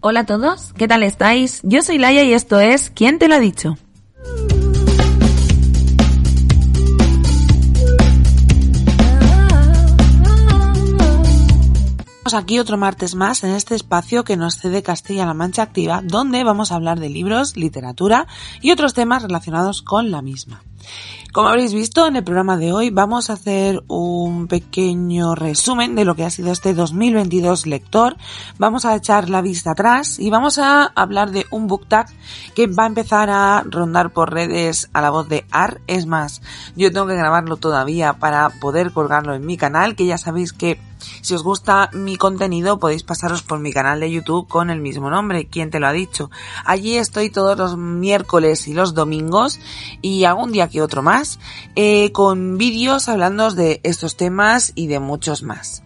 Hola a todos, ¿qué tal estáis? Yo soy Laia y esto es ¿Quién te lo ha dicho? aquí otro martes más en este espacio que nos cede Castilla-La Mancha Activa, donde vamos a hablar de libros, literatura y otros temas relacionados con la misma. Como habréis visto en el programa de hoy vamos a hacer un pequeño resumen de lo que ha sido este 2022 lector. Vamos a echar la vista atrás y vamos a hablar de un book tag que va a empezar a rondar por redes a la voz de AR. Es más, yo tengo que grabarlo todavía para poder colgarlo en mi canal, que ya sabéis que si os gusta mi contenido podéis pasaros por mi canal de YouTube con el mismo nombre, ¿quién te lo ha dicho? Allí estoy todos los miércoles y los domingos y algún día que otro más eh, con vídeos hablando de estos temas y de muchos más.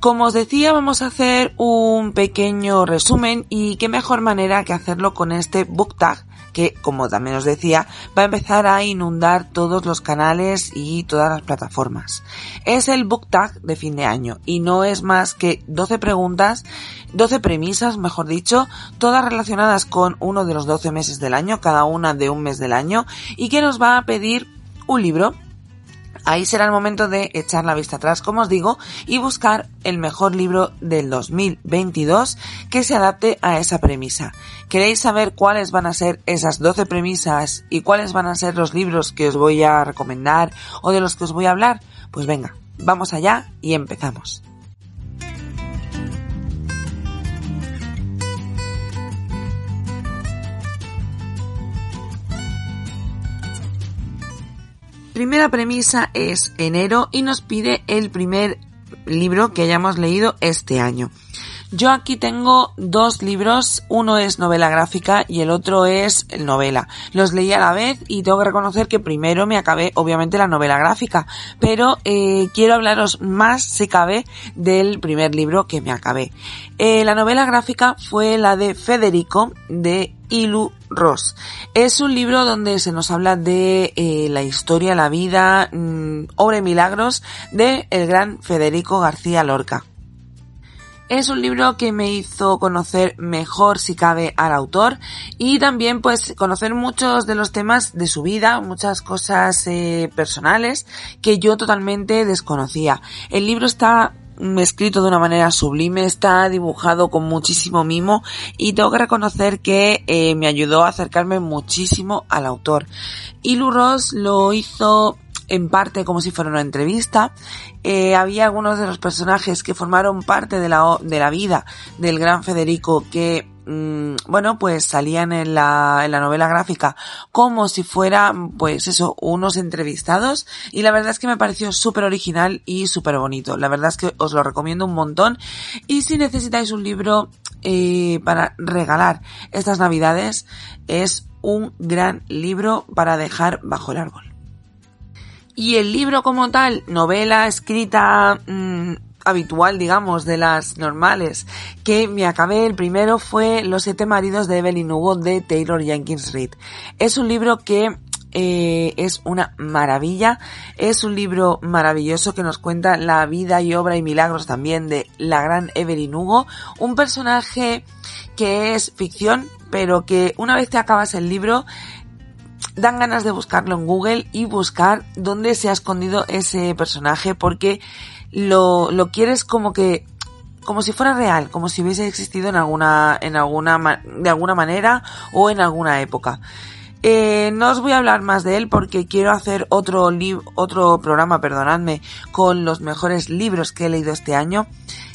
Como os decía, vamos a hacer un pequeño resumen y qué mejor manera que hacerlo con este book tag que, como también os decía, va a empezar a inundar todos los canales y todas las plataformas. Es el book tag de fin de año y no es más que 12 preguntas, 12 premisas, mejor dicho, todas relacionadas con uno de los 12 meses del año, cada una de un mes del año, y que nos va a pedir un libro Ahí será el momento de echar la vista atrás, como os digo, y buscar el mejor libro del 2022 que se adapte a esa premisa. ¿Queréis saber cuáles van a ser esas 12 premisas y cuáles van a ser los libros que os voy a recomendar o de los que os voy a hablar? Pues venga, vamos allá y empezamos. Primera premisa es enero y nos pide el primer libro que hayamos leído este año. Yo aquí tengo dos libros, uno es novela gráfica y el otro es novela. Los leí a la vez y tengo que reconocer que primero me acabé obviamente la novela gráfica, pero eh, quiero hablaros más, si cabe, del primer libro que me acabé. Eh, la novela gráfica fue la de Federico de Ilu Ross. Es un libro donde se nos habla de eh, la historia, la vida, mm, obra y milagros de el gran Federico García Lorca. Es un libro que me hizo conocer mejor si cabe al autor y también pues conocer muchos de los temas de su vida, muchas cosas eh, personales que yo totalmente desconocía. El libro está escrito de una manera sublime, está dibujado con muchísimo mimo y tengo que reconocer que eh, me ayudó a acercarme muchísimo al autor. Y Ross lo hizo en parte como si fuera una entrevista. Eh, había algunos de los personajes que formaron parte de la, de la vida del gran Federico que mm, bueno, pues salían en la, en la novela gráfica como si fueran, pues eso, unos entrevistados y la verdad es que me pareció súper original y súper bonito. La verdad es que os lo recomiendo un montón y si necesitáis un libro eh, para regalar estas navidades es un gran libro para dejar bajo el árbol. Y el libro como tal, novela escrita mm, habitual, digamos, de las normales, que me acabé, el primero fue Los siete maridos de Evelyn Hugo de Taylor Jenkins Reid. Es un libro que eh, es una maravilla, es un libro maravilloso que nos cuenta la vida y obra y milagros también de la gran Evelyn Hugo, un personaje que es ficción, pero que una vez que acabas el libro dan ganas de buscarlo en Google y buscar dónde se ha escondido ese personaje porque lo, lo quieres como que como si fuera real, como si hubiese existido en alguna, en alguna, de alguna manera o en alguna época. Eh, no os voy a hablar más de él porque quiero hacer otro otro programa, perdonadme, con los mejores libros que he leído este año.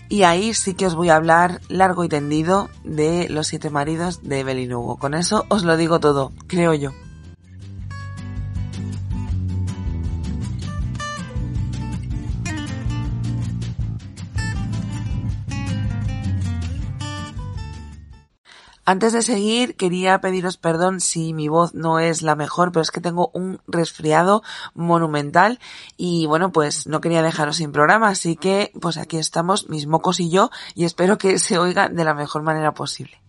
Y ahí sí que os voy a hablar largo y tendido de Los siete maridos de Evelyn Hugo. Con eso os lo digo todo, creo yo. Antes de seguir, quería pediros perdón si mi voz no es la mejor, pero es que tengo un resfriado monumental y bueno, pues no quería dejaros sin programa, así que pues aquí estamos, mis mocos y yo, y espero que se oiga de la mejor manera posible.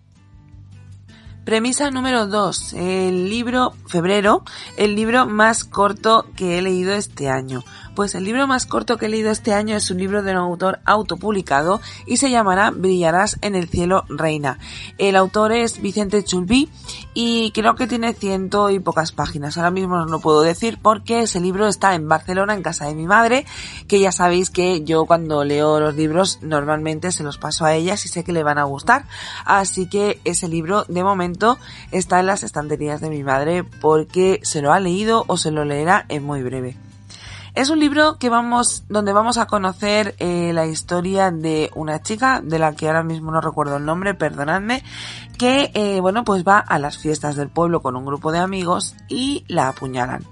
Premisa número 2. El libro Febrero, el libro más corto que he leído este año. Pues el libro más corto que he leído este año es un libro de un autor autopublicado y se llamará Brillarás en el cielo, reina. El autor es Vicente Chulbi y creo que tiene ciento y pocas páginas. Ahora mismo no lo puedo decir porque ese libro está en Barcelona, en casa de mi madre, que ya sabéis que yo cuando leo los libros normalmente se los paso a ella y sé que le van a gustar. Así que ese libro de momento está en las estanterías de mi madre porque se lo ha leído o se lo leerá en muy breve. Es un libro que vamos, donde vamos a conocer eh, la historia de una chica, de la que ahora mismo no recuerdo el nombre, perdonadme, que, eh, bueno, pues va a las fiestas del pueblo con un grupo de amigos y la apuñalan.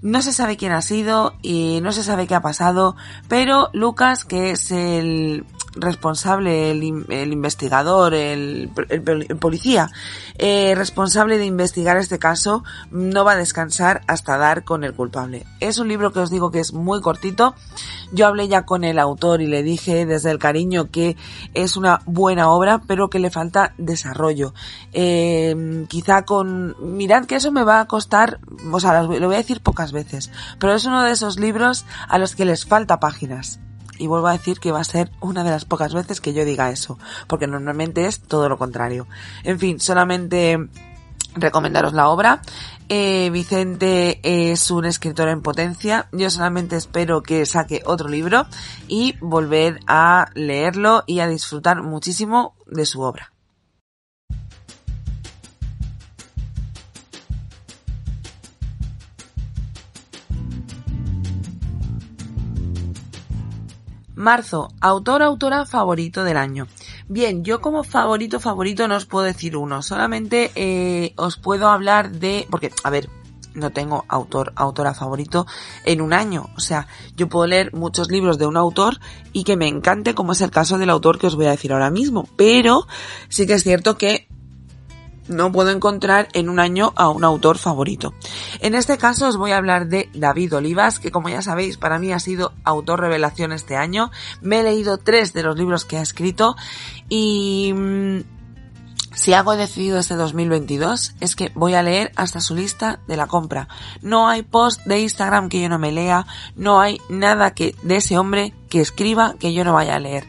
No se sabe quién ha sido y no se sabe qué ha pasado, pero Lucas, que es el, responsable, el, investigador, el, policía eh, responsable de investigar este caso, no va a descansar hasta dar con el culpable. Es un libro que os digo que es muy cortito. Yo hablé ya con el autor y le dije desde el cariño que es una buena obra, pero que le falta desarrollo. Eh, quizá con... Mirad que eso me va a costar, o sea, lo voy a decir pocas veces, pero es uno de esos libros a los que les falta páginas. Y vuelvo a decir que va a ser una de las pocas veces que yo diga eso, porque normalmente es todo lo contrario. En fin, solamente recomendaros la obra. Eh, Vicente es un escritor en potencia. Yo solamente espero que saque otro libro y volver a leerlo y a disfrutar muchísimo de su obra. Marzo, autor autora favorito del año. Bien, yo como favorito favorito no os puedo decir uno, solamente eh, os puedo hablar de, porque, a ver, no tengo autor, autora favorito en un año. O sea, yo puedo leer muchos libros de un autor y que me encante, como es el caso del autor que os voy a decir ahora mismo. Pero sí que es cierto que no puedo encontrar en un año a un autor favorito. En este caso os voy a hablar de David Olivas, que como ya sabéis para mí ha sido autor revelación este año. Me he leído tres de los libros que ha escrito y mm, si algo he decidido este 2022 es que voy a leer hasta su lista de la compra. No hay post de Instagram que yo no me lea, no hay nada que de ese hombre que escriba que yo no vaya a leer.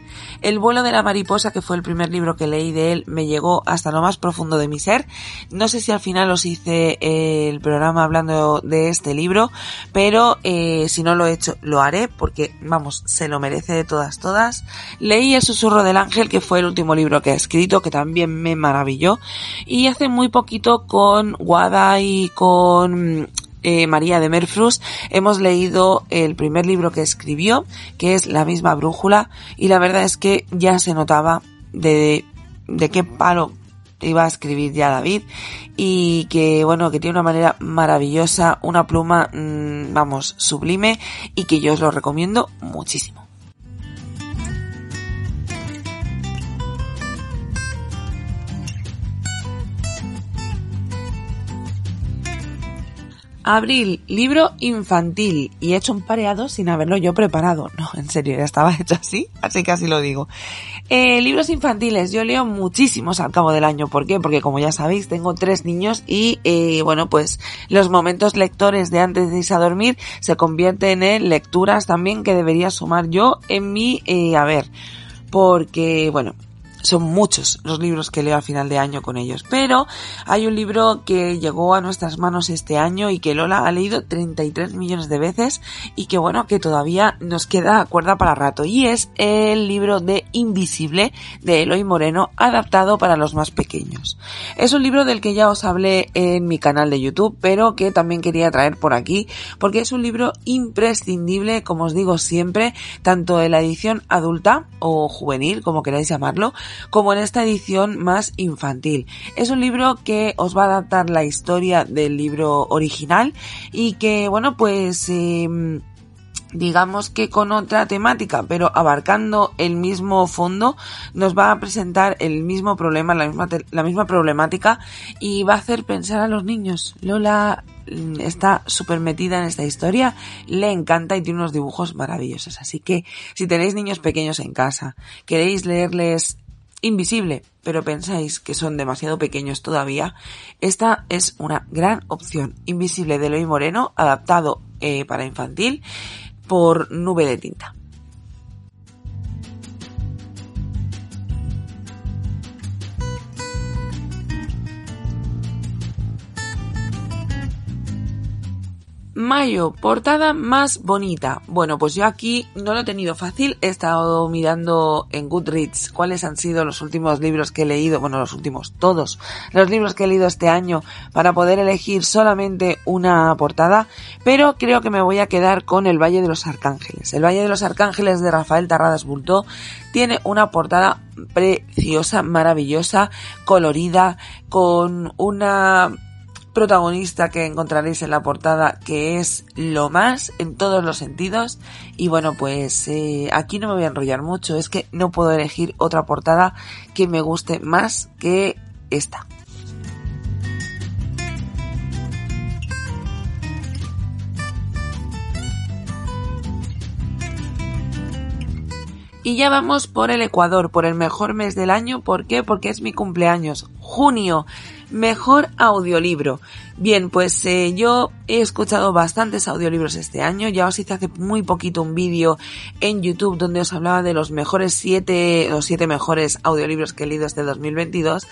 El vuelo de la mariposa, que fue el primer libro que leí de él, me llegó hasta lo más profundo de mi ser. No sé si al final os hice eh, el programa hablando de este libro, pero eh, si no lo he hecho, lo haré porque, vamos, se lo merece de todas, todas. Leí El susurro del ángel, que fue el último libro que he escrito, que también me maravilló. Y hace muy poquito con Wada y con eh, María de Merfrus, hemos leído el primer libro que escribió, que es La misma brújula, y la verdad es que ya se notaba de, de qué palo iba a escribir ya David y que bueno que tiene una manera maravillosa una pluma mm, vamos sublime y que yo os lo recomiendo muchísimo Abril, libro infantil. Y he hecho un pareado sin haberlo yo preparado. No, en serio, ya estaba hecho así, así que así lo digo. Eh, libros infantiles, yo leo muchísimos al cabo del año. ¿Por qué? Porque como ya sabéis, tengo tres niños y, eh, bueno, pues los momentos lectores de antes de irse a dormir se convierten en lecturas también que debería sumar yo en mi eh, haber. Porque, bueno, son muchos los libros que leo al final de año con ellos. Pero hay un libro que llegó a nuestras manos este año y que Lola ha leído 33 millones de veces y que bueno, que todavía nos queda cuerda para rato. Y es el libro de Invisible de Eloy Moreno, adaptado para los más pequeños. Es un libro del que ya os hablé en mi canal de YouTube, pero que también quería traer por aquí, porque es un libro imprescindible, como os digo siempre, tanto en la edición adulta o juvenil, como queráis llamarlo, como en esta edición más infantil. Es un libro que os va a adaptar la historia del libro original y que, bueno, pues... Em, digamos que con otra temática, pero abarcando el mismo fondo, nos va a presentar el mismo problema, la misma, la misma problemática y va a hacer pensar a los niños. Lola mm, está súper metida en esta historia, le encanta y tiene unos dibujos maravillosos. Así que si tenéis niños pequeños en casa, queréis leerles Invisible, pero pensáis que son demasiado pequeños todavía, esta es una gran opción. Invisible de Eloy Moreno, adaptado eh, para infantil por nube de tinta. Mayo, portada más bonita. Bueno, pues yo aquí no lo he tenido fácil. He estado mirando en Goodreads cuáles han sido los últimos libros que he leído. Bueno, los últimos, todos los libros que he leído este año para poder elegir solamente una portada. Pero creo que me voy a quedar con El Valle de los Arcángeles. El Valle de los Arcángeles de Rafael Tarradas Bultó tiene una portada preciosa, maravillosa, colorida, con una protagonista que encontraréis en la portada que es lo más en todos los sentidos y bueno pues eh, aquí no me voy a enrollar mucho es que no puedo elegir otra portada que me guste más que esta Y ya vamos por el Ecuador, por el mejor mes del año. ¿Por qué? Porque es mi cumpleaños. Junio. Mejor audiolibro. Bien, pues eh, yo he escuchado bastantes audiolibros este año. Ya os hice hace muy poquito un vídeo en YouTube donde os hablaba de los mejores siete, los siete mejores audiolibros que he leído este 2022.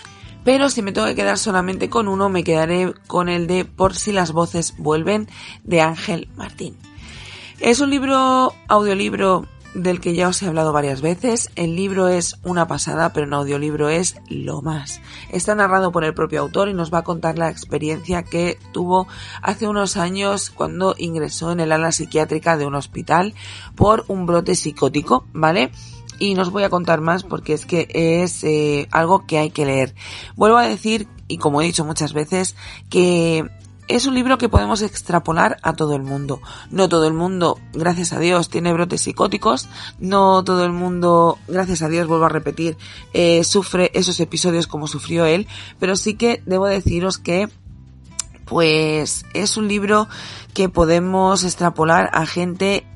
Pero si me tengo que quedar solamente con uno, me quedaré con el de Por si las voces vuelven de Ángel Martín. Es un libro, audiolibro del que ya os he hablado varias veces. El libro es una pasada, pero un audiolibro es lo más. Está narrado por el propio autor y nos va a contar la experiencia que tuvo hace unos años cuando ingresó en el ala psiquiátrica de un hospital por un brote psicótico, ¿vale? Y nos voy a contar más porque es que es eh, algo que hay que leer. Vuelvo a decir, y como he dicho muchas veces, que es un libro que podemos extrapolar a todo el mundo. No todo el mundo, gracias a Dios, tiene brotes psicóticos. No todo el mundo, gracias a Dios, vuelvo a repetir, eh, sufre esos episodios como sufrió él. Pero sí que debo deciros que pues es un libro que podemos extrapolar a gente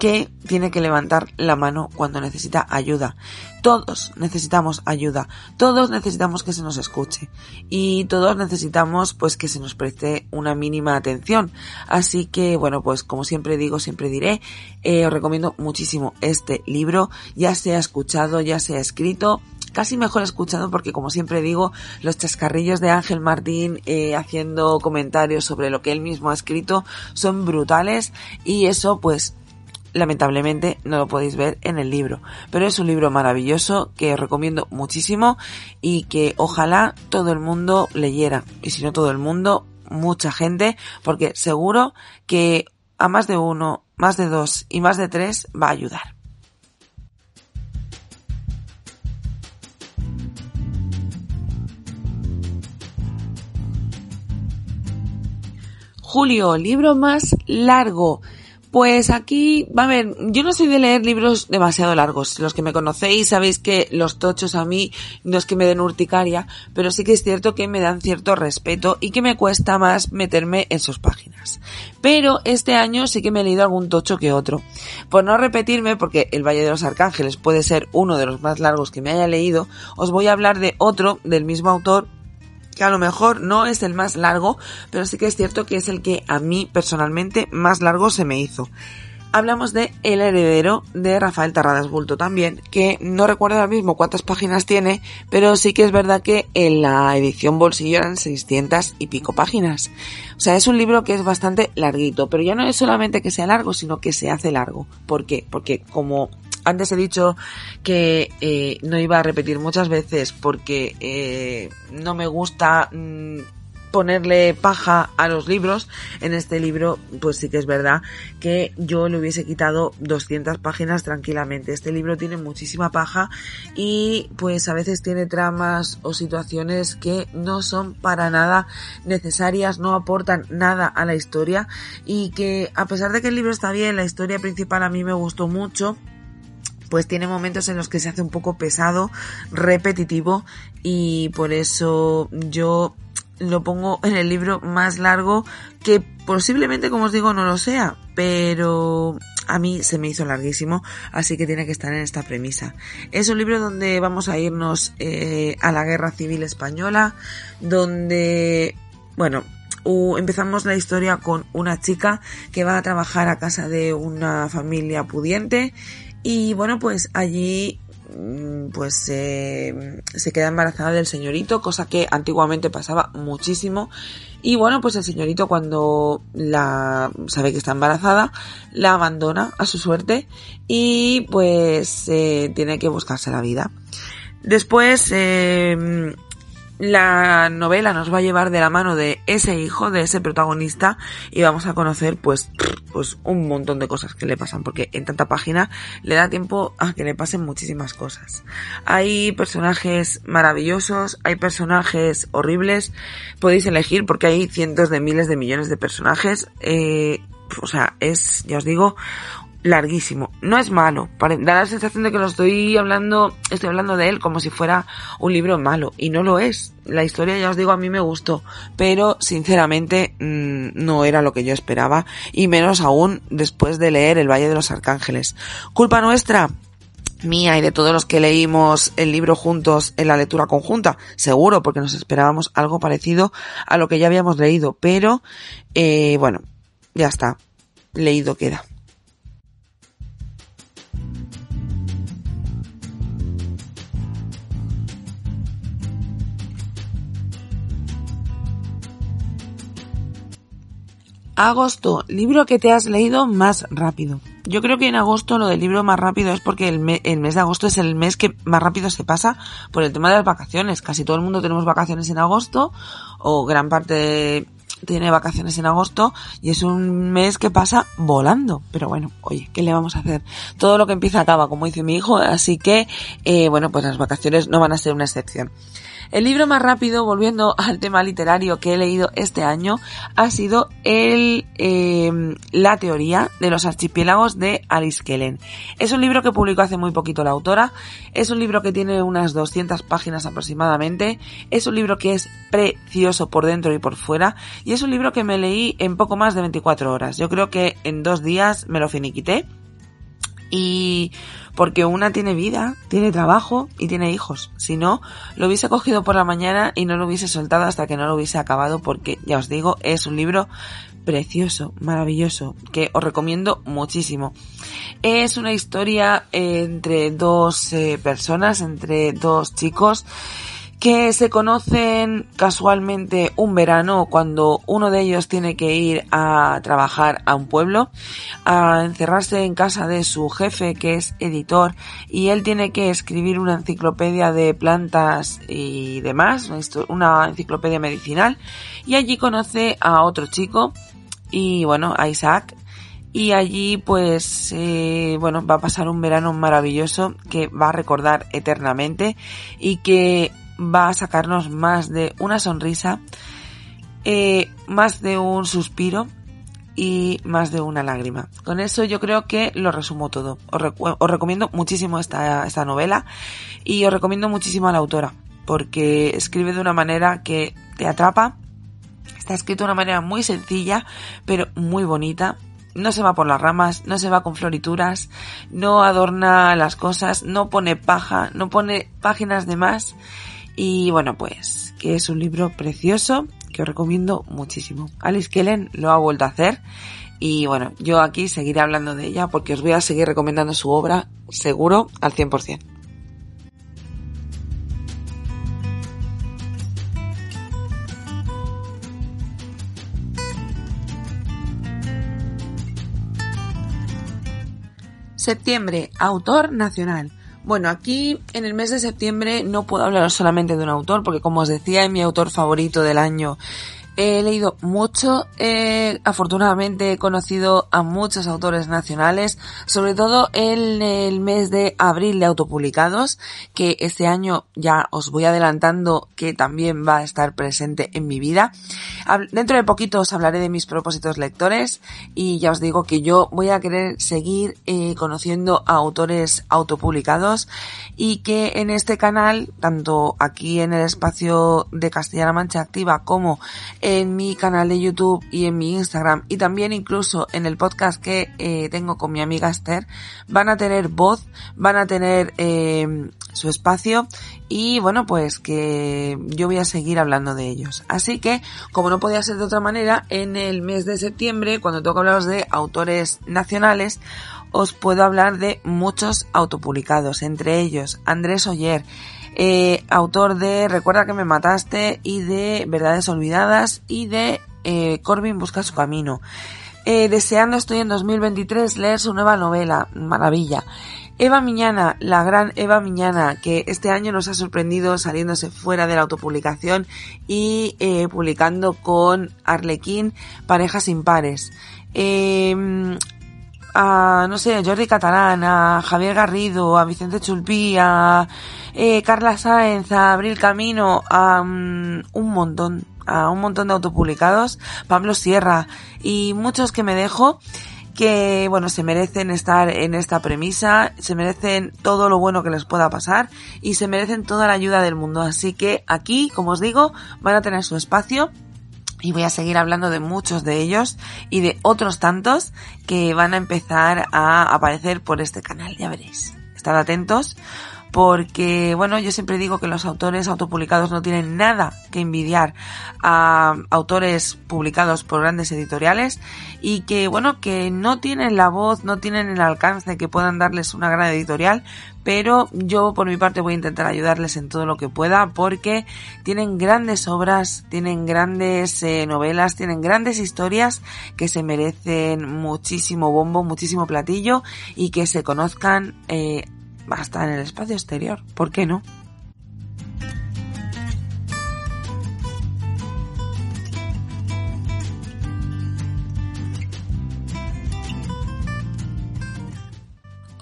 que tiene que levantar la mano cuando necesita ayuda. Todos necesitamos ayuda, todos necesitamos que se nos escuche. Y todos necesitamos pues que se nos preste una mínima atención. Así que bueno pues como siempre digo, siempre diré, eh, os recomiendo muchísimo este libro, ya sea escuchado, ya sea escrito, casi mejor escuchado porque como siempre digo, los chascarrillos de Ángel Martín eh, haciendo comentarios sobre lo que él mismo ha escrito son brutales. Y eso pues lamentablemente no lo podéis ver en el libro, pero es un libro maravilloso que os recomiendo muchísimo y que ojalá todo el mundo leyera y si no todo el mundo, mucha gente, porque seguro que a más de uno, más de dos y más de tres va a ayudar. Julio, libro más largo. Pues aquí, va a ver, yo no soy de leer libros demasiado largos. Los que me conocéis sabéis que los tochos a mí no es que me den urticaria, pero sí que es cierto que me dan cierto respeto y que me cuesta más meterme en sus páginas. Pero este año sí que me he leído algún tocho que otro. Por no repetirme, porque El Valle de los Arcángeles puede ser uno de los más largos que me haya leído, os voy a hablar de otro del mismo autor que a lo mejor no es el más largo, pero sí que es cierto que es el que a mí personalmente más largo se me hizo. Hablamos de El heredero de Rafael Tarradas Bulto también, que no recuerdo ahora mismo cuántas páginas tiene, pero sí que es verdad que en la edición bolsillo eran 600 y pico páginas. O sea, es un libro que es bastante larguito, pero ya no es solamente que sea largo, sino que se hace largo. ¿Por qué? Porque como antes he dicho que eh, no iba a repetir muchas veces porque eh, no me gusta mm, ponerle paja a los libros. En este libro, pues sí que es verdad que yo le hubiese quitado 200 páginas tranquilamente. Este libro tiene muchísima paja y pues a veces tiene tramas o situaciones que no son para nada necesarias, no aportan nada a la historia y que a pesar de que el libro está bien, la historia principal a mí me gustó mucho pues tiene momentos en los que se hace un poco pesado, repetitivo y por eso yo lo pongo en el libro más largo que posiblemente, como os digo, no lo sea, pero a mí se me hizo larguísimo, así que tiene que estar en esta premisa. Es un libro donde vamos a irnos eh, a la guerra civil española, donde, bueno, empezamos la historia con una chica que va a trabajar a casa de una familia pudiente y bueno, pues allí pues eh, se queda embarazada del señorito, cosa que antiguamente pasaba muchísimo. Y bueno, pues el señorito cuando la sabe que está embarazada, la abandona a su suerte y pues eh, tiene que buscarse la vida. Después eh, la novela nos va a llevar de la mano de ese hijo, de ese protagonista, y vamos a conocer pues, pues un montón de cosas que le pasan, porque en tanta página le da tiempo a que le pasen muchísimas cosas. Hay personajes maravillosos, hay personajes horribles, podéis elegir porque hay cientos de miles de millones de personajes, eh, o sea, es, ya os digo, larguísimo. No es malo. Da la sensación de que lo estoy hablando, estoy hablando de él como si fuera un libro malo. Y no lo es. La historia, ya os digo, a mí me gustó. Pero, sinceramente, mm, no era lo que yo esperaba. Y menos aún después de leer El Valle de los Arcángeles. ¿Culpa nuestra? mía y de todos los que leímos el libro juntos en la lectura conjunta, seguro, porque nos esperábamos algo parecido a lo que ya habíamos leído, pero eh, bueno, ya está, leído queda. Agosto, libro que te has leído más rápido. Yo creo que en agosto lo del libro más rápido es porque el, mes de agosto es el mes que más rápido se pasa por el tema de las vacaciones. Casi todo el mundo tenemos vacaciones en agosto o gran parte tiene vacaciones en agosto y es un mes que pasa volando. Pero bueno, oye, ¿qué le vamos a hacer? Todo lo que empieza acaba, como dice mi hijo, así que, eh, bueno, pues las vacaciones no van a ser una excepción. El libro más rápido, volviendo al tema literario que he leído este año, ha sido el em, La teoría de los archipiélagos de Alice Kellen. Es un libro que publicó hace muy poquito la autora, es un libro que tiene unas 200 páginas aproximadamente, es un libro que es precioso por dentro y por fuera, y es un libro que me leí en poco más de 24 horas. Yo creo que en dos días me lo finiquité y porque una tiene vida, tiene trabajo y tiene hijos. Si no, lo hubiese cogido por la mañana y no lo hubiese soltado hasta que no lo hubiese acabado porque, ya os digo, es un libro precioso, maravilloso, que os recomiendo muchísimo. Es una historia entre dos eh, personas, entre dos chicos que se conocen casualmente un verano cuando uno de ellos tiene que ir a trabajar a un pueblo, a encerrarse en casa de su jefe que es editor y él tiene que escribir una enciclopedia de plantas y demás, una enciclopedia medicinal y allí conoce a otro chico y bueno, a Isaac y allí pues eh, bueno va a pasar un verano maravilloso que va a recordar eternamente y que va a sacarnos más de una sonrisa, eh, más de un suspiro y más de una lágrima. Con eso yo creo que lo resumo todo. Os, recomiendo muchísimo esta, esta novela y os recomiendo muchísimo a la autora porque escribe de una manera que te atrapa. Está escrito de una manera muy sencilla pero muy bonita. No se va por las ramas, no se va con florituras, no adorna las cosas, no pone paja, no pone páginas de más y bueno, pues que es un libro precioso que os recomiendo muchísimo. Alice Kellen lo ha vuelto a hacer y bueno, yo aquí seguiré hablando de ella porque os voy a seguir recomendando su obra seguro al 100%. Septiembre, autor nacional. Bueno, aquí en el mes de septiembre no puedo hablar solamente de un autor, porque como os decía, es mi autor favorito del año He leído mucho, eh, afortunadamente he conocido a muchos autores nacionales, sobre todo en el mes de abril de autopublicados, que este año ya os voy adelantando que también va a estar presente en mi vida. Dentro de poquito os hablaré de mis propósitos lectores y ya os digo que yo voy a querer seguir eh, conociendo a autores autopublicados y que en este canal, tanto aquí en el espacio de Castellana Mancha Activa como en mi canal de YouTube y en mi Instagram. Y también incluso en el podcast que eh, tengo con mi amiga Esther, van a tener voz, van a tener eh, su espacio. Y bueno pues que yo voy a seguir hablando de ellos. Así que como no podía ser de otra manera, en el mes de septiembre cuando que hablaros de autores nacionales, os puedo hablar de muchos autopublicados, entre ellos Andrés Oyer, eh, autor de Recuerda que me mataste y de Verdades Olvidadas y de eh, Corbin busca su camino. Eh, deseando estoy en 2023 leer su nueva novela, maravilla. Eva Miñana, la gran Eva Miñana, que este año nos ha sorprendido saliéndose fuera de la autopublicación y publicando con Arlequín Parejas Impares. Eh, a, no sé, Jordi Catalán, a Javier Garrido, a Vicente Chulpí, a eh, Carla Sáenz, a Abril Camino, a mm, un montón, a un montón de autopublicados, Pablo Sierra y muchos que me dejo que, bueno, se merecen estar en esta premisa, se merecen todo lo bueno que les pueda pasar y se merecen toda la ayuda del mundo. Así que aquí, como os digo, van a tener su espacio y voy a seguir hablando de muchos de ellos y de otros tantos que van a empezar a aparecer por este canal, ya veréis. Estad atentos porque, bueno, yo siempre digo que los autores autopublicados no tienen nada que envidiar a autores publicados por grandes editoriales y que, bueno, que no tienen la voz, no tienen el alcance que puedan darles una gran editorial, pero yo por mi parte voy a intentar ayudarles en todo lo que pueda porque tienen grandes obras, tienen grandes eh, novelas, tienen grandes historias que se merecen muchísimo bombo, muchísimo platillo y que se conozcan eh, hasta en el espacio exterior. ¿Por qué no?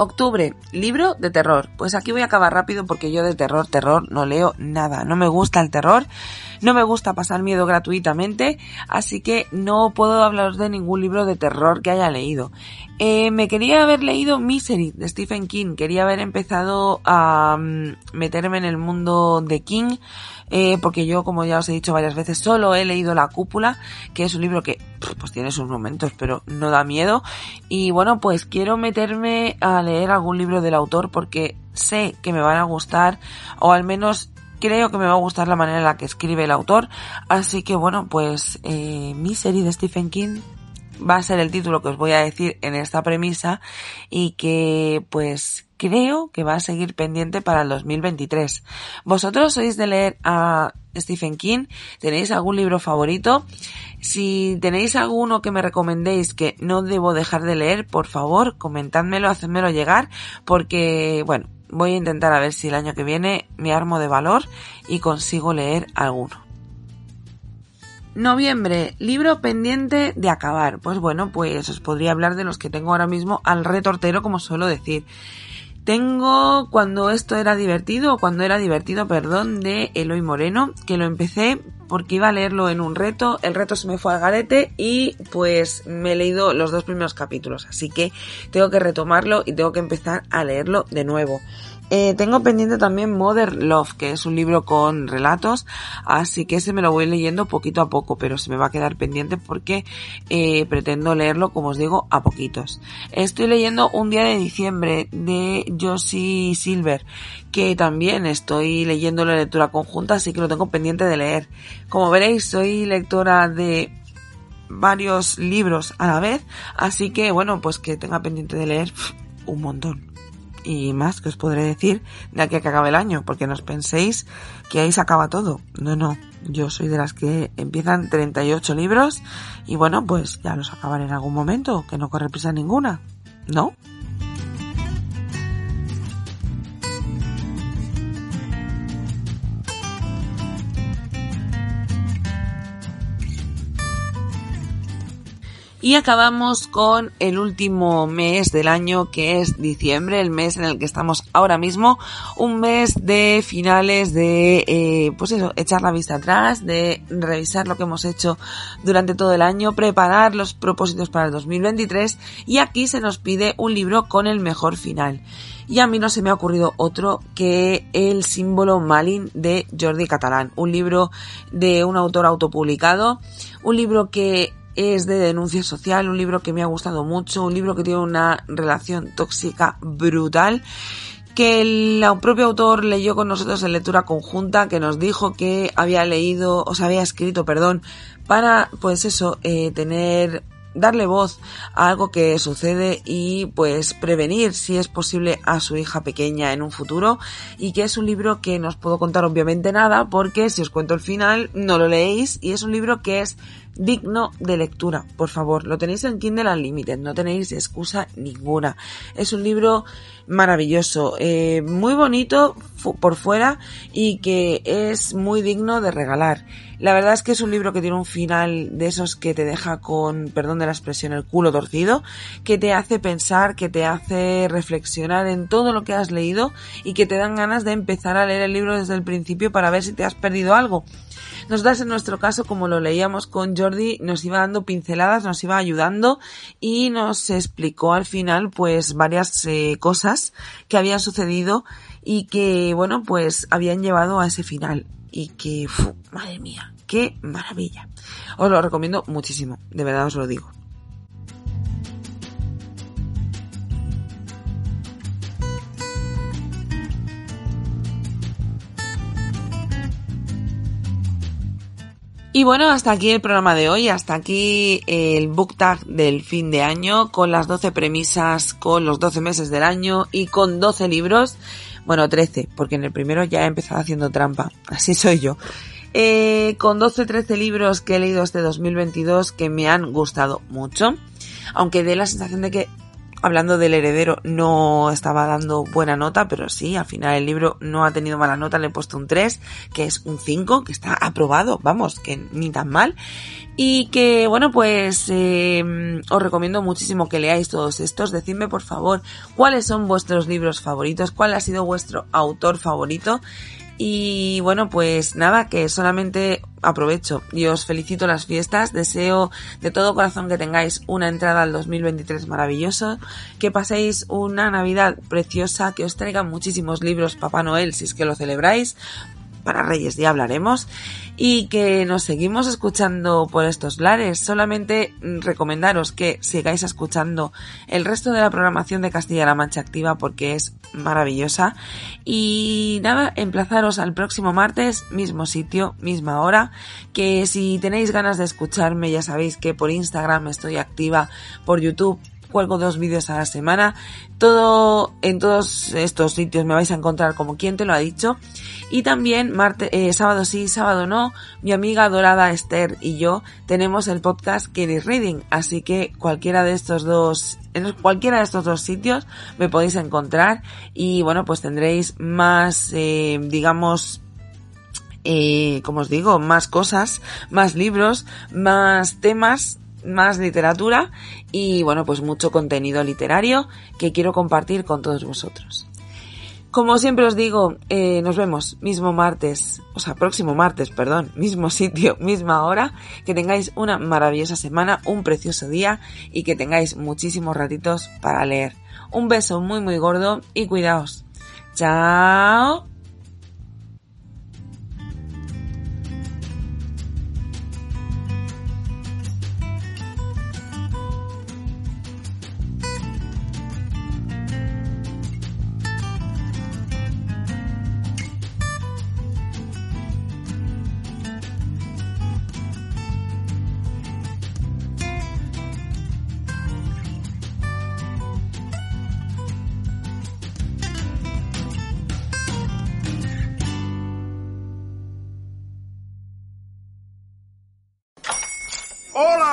Octubre, libro de terror. Pues aquí voy a acabar rápido porque yo de terror, terror no leo nada. No me gusta el terror, no me gusta pasar miedo gratuitamente, así que no puedo hablaros de ningún libro de terror que haya leído. Eh, me quería haber leído Misery de Stephen King, quería haber empezado a mm, meterme en el mundo de King eh, porque yo, como ya os he dicho varias veces, solo he leído La Cúpula, que es un libro que pues tiene sus momentos, pero no da miedo. Y bueno, pues quiero meterme a leer algún libro del autor porque sé que me van a gustar, o al menos creo que me va a gustar la manera en la que escribe el autor. Así que bueno, pues eh, mi de Stephen King va a ser el título que os voy a decir en esta premisa y que pues creo que va a seguir pendiente para el 2023. ¿Vosotros sois de leer a Stephen King? ¿Tenéis algún libro favorito? Si tenéis alguno que me recomendéis que no debo dejar de leer, por favor, comentádmelo, hacedmelo llegar, porque, bueno, voy a intentar a ver si el año que viene me armo de valor y consigo leer alguno. Noviembre, libro pendiente de acabar. Pues bueno, pues os podría hablar de los que tengo ahora mismo al retortero, como suelo decir. Tengo cuando esto era divertido, o cuando era divertido, perdón, de Eloy Moreno, que lo empecé porque iba a leerlo en un reto, el reto se me fue al garete y pues me he leído los dos primeros capítulos, así que tengo que retomarlo y tengo que empezar a leerlo de nuevo. Eh, tengo pendiente también Mother Love, que es un libro con relatos, así que ese me lo voy leyendo poquito a poco, pero se me va a quedar pendiente porque eh, pretendo leerlo, como os digo, a poquitos. Estoy leyendo Un día de diciembre de Josie Silver, que también estoy leyendo la lectura conjunta, así que lo tengo pendiente de leer. Como veréis, soy lectora de varios libros a la vez, así que bueno, pues que tenga pendiente de leer un montón y más que os podré decir de aquí a que acabe el año, porque no os penséis que ahí se acaba todo. No, no, yo soy de las que empiezan 38 libros y bueno, pues ya los acabaré en algún momento, que no corre prisa ninguna, ¿no? Y acabamos con el último mes del año que es diciembre, el mes en el que estamos ahora mismo, un mes de finales de, eh, pues eso, echar la vista atrás, de revisar lo que hemos hecho durante todo el año, preparar los propósitos para el 2023 y aquí se nos pide un libro con el mejor final. Y a mí no se me ha ocurrido otro que El símbolo Malin de Jordi Catalán, un libro de un autor autopublicado, un libro que es de denuncia social, un libro que me ha gustado mucho, un libro que tiene una relación tóxica brutal que el propio autor leyó con nosotros en lectura conjunta, que nos dijo que había leído, o sea, había escrito, perdón, para, pues eso, eh, tener darle voz a algo que sucede y pues prevenir si es posible a su hija pequeña en un futuro y que es un libro que no os puedo contar obviamente nada porque si os cuento el final no lo leéis y es un libro que es digno de lectura, por favor. Lo tenéis en Kindle Unlimited, no tenéis excusa ninguna. Es un libro maravilloso, eh, muy bonito por fuera y que es muy digno de regalar. La verdad es que es un libro que tiene un final de esos que te deja con, perdón de la expresión, el culo torcido, que te hace pensar, que te hace reflexionar en todo lo que has leído y que te dan ganas de empezar a leer el libro desde el principio para ver si te has perdido algo. Nosotras en nuestro caso, como lo leíamos con Jordi, nos iba dando pinceladas, nos iba ayudando y nos explicó al final pues varias eh, cosas que habían sucedido y que, bueno, pues habían llevado a ese final y que, madre mía, qué maravilla. Os lo recomiendo muchísimo, de verdad os lo digo. Y bueno, hasta aquí el programa de hoy, hasta aquí el book tag del fin de año, con las 12 premisas, con los 12 meses del año y con 12 libros. Bueno, 13, porque en el primero ya he empezado haciendo trampa. Así soy yo. Eh, con 12, 13 libros que he leído este 2022 que me han gustado mucho. Aunque dé la sensación de que hablando del heredero, no estaba dando buena nota, pero sí, al final el libro no ha tenido mala nota, le he puesto un 3, que es un 5, que está aprobado, vamos, que ni tan mal. Y que, bueno, pues eh, os recomiendo muchísimo que leáis todos estos. Decidme, por favor, cuáles son vuestros libros favoritos, cuál ha sido vuestro autor favorito y bueno, pues nada, que solamente aprovecho y os felicito las fiestas. Deseo de todo corazón que tengáis una entrada al 2023 maravilloso, que paséis una Navidad preciosa, que os traigan muchísimos libros Papá Noel si es que lo celebráis, para Reyes ya hablaremos y que nos seguimos escuchando por estos lares. Solamente recomendaros que sigáis escuchando el resto de la programación de Castilla-La Mancha Activa porque es maravillosa. Y nada, emplazaros al próximo martes, mismo sitio, misma hora, que si tenéis ganas de escucharme ya sabéis que por Instagram estoy activa, por YouTube cuelgo dos vídeos a la semana. Todo, en todos estos sitios me vais a encontrar como quien te lo ha dicho. Y también martes, eh, sábado sí, sábado no, mi amiga dorada Esther y yo tenemos el podcast Kenny Reading. Así que cualquiera de estos dos, en cualquiera de estos dos sitios me podéis encontrar. Y bueno, pues tendréis más, eh, digamos, eh, como os digo, más cosas, más libros, más temas más literatura y bueno, pues mucho contenido literario que quiero compartir con todos vosotros. Como siempre os digo, eh, nos vemos mismo martes, o sea, próximo martes, perdón, mismo sitio, misma hora. Que tengáis una maravillosa semana, un precioso día y que tengáis muchísimos ratitos para leer. Un beso muy muy gordo y cuidaos. Chao.